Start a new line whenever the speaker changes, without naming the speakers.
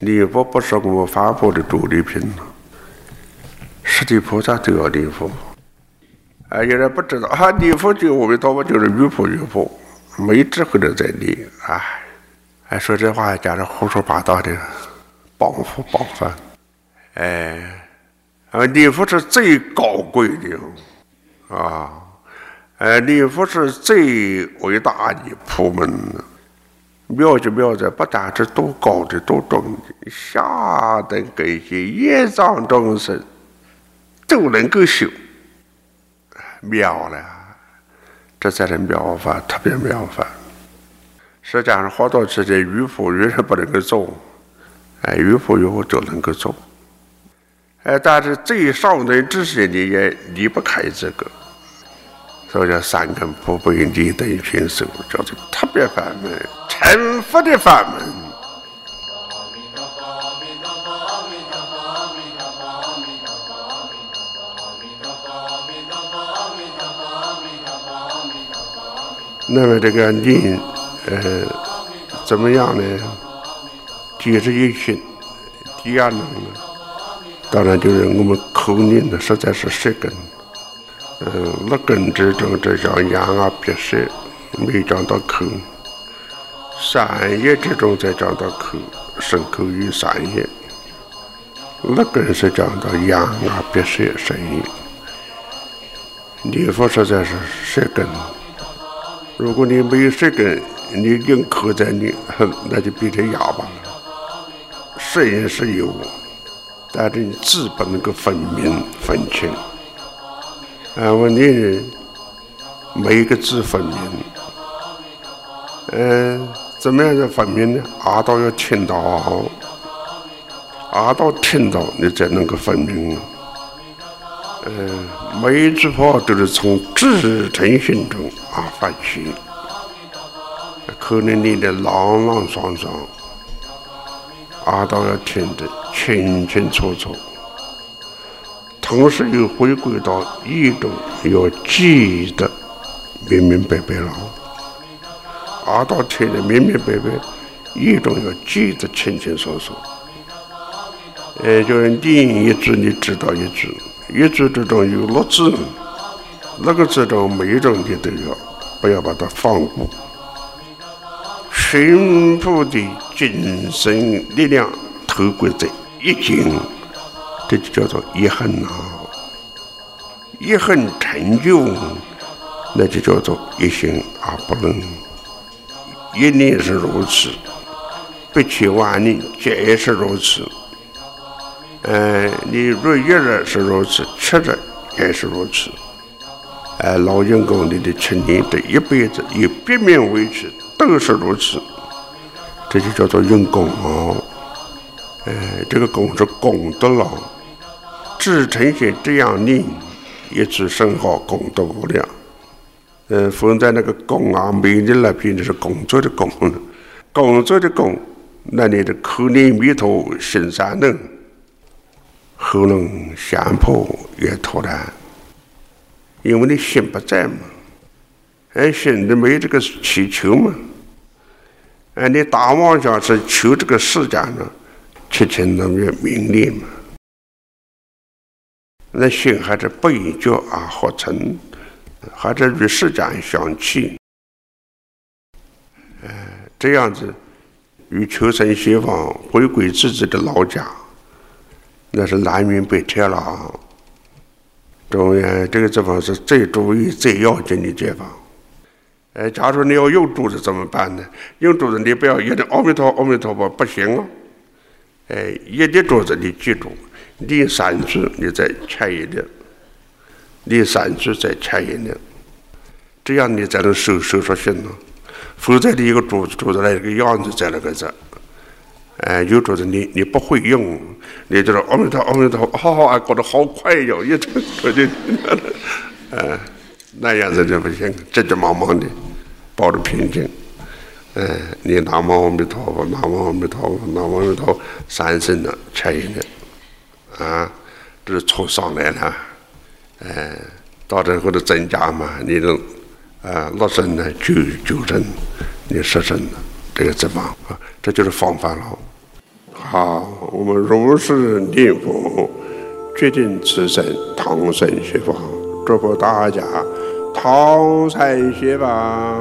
礼佛不是我发布的主力品十地菩萨都要礼佛。啊，有人不知道啊，礼佛就阿弥陀佛就是越佛越佛，没智慧的在礼，哎，哎，说这话讲的胡说八道的，谤佛谤佛，哎，啊，礼佛是最高贵的，啊，哎，礼佛是最伟大的普门。妙就妙在，不但是多高的、多重的，下等这些业障众生都能够修，妙了，这才是妙法，特别妙法。实际上，好多事情与佛与人不能够做，哎，与佛与佛就能够做，哎，但是最上等知识你也离不开这个。所以叫三根不背离等于群手，叫做特别法门，成佛的法门。那么这个念，呃，怎么样呢？解释一心，第二呢，当然就是我们口令的，实在是十根。嗯，六根之中，这叫眼啊鼻舌，没讲到口；三叶之中，才讲到口，身口与三叶。六根是讲到眼啊鼻舌身意。念佛实在是舌根。如果你没有舌根，你用口在念，那就变成哑巴了。舌音是有，但是你字不能够分明分清。啊，问题每一个字分明。嗯，怎么样才分明呢？阿道要听到，阿道听到，你才能够分明。嗯，每一句话都是从至诚心中啊发起，可能你的朗朗上上，阿道要听得清清楚楚。同时又回归到一种要记得明明白白了，阿道听得明明白白，一种要记得清清楚楚。哎，就是念一句你知道一句，一句之中有六字，那个字中每一种你都要，不要把它放过。全部的精神力量投归在一经。这就叫做一恨呐，一恨成就，那就叫做一心而不能。一念是如此，不起万念皆是如此。嗯，你若一日是如此，七日也是如此。哎，老员工你的七年这一辈子以别名为持，都是如此。这就叫做用功啊！哎，这个功是功德了。至诚心这样念，一直生好功德无量。嗯，放在那个工啊，美丽那边就是工作的工，工作的工，那你的口念弥陀心三能，喉咙相破也脱然，因为你心不在嘛，哎，心里没这个祈求嘛，哎，你大妄想是求这个世间呢，七情六欲名利嘛。那心还是不依觉而合成，还是与世间相契，哎，这样子与求生西方，回归自己的老家，那是南辕北辙了。中原这个地方是最注意、最要紧的地方。哎，假如你要用柱子怎么办呢？用柱子你不要一定阿弥陀阿弥陀佛不行哦。哎，一的柱子你记住。念三句，你再掐一点；念三句，再掐一点，这样你才能收收出心了。否则，你一个桌子桌子那个样子在那个这，哎，有桌子你你不会用，你就说阿弥陀阿弥陀，好好啊，搞得好快哟，一直我就，哎，那样子就不行，急急忙忙的，保持平静，哎，你南无阿弥陀佛，南无阿弥陀佛，南无阿弥陀佛，三声的掐一点。啊，这是冲上来了，哎，到这后头增加嘛，你能啊六成呢，九九成，你十成，这个怎么啊？这就是方法了。好，我们如实念佛，决定此生唐僧学法，祝福大家唐僧学法。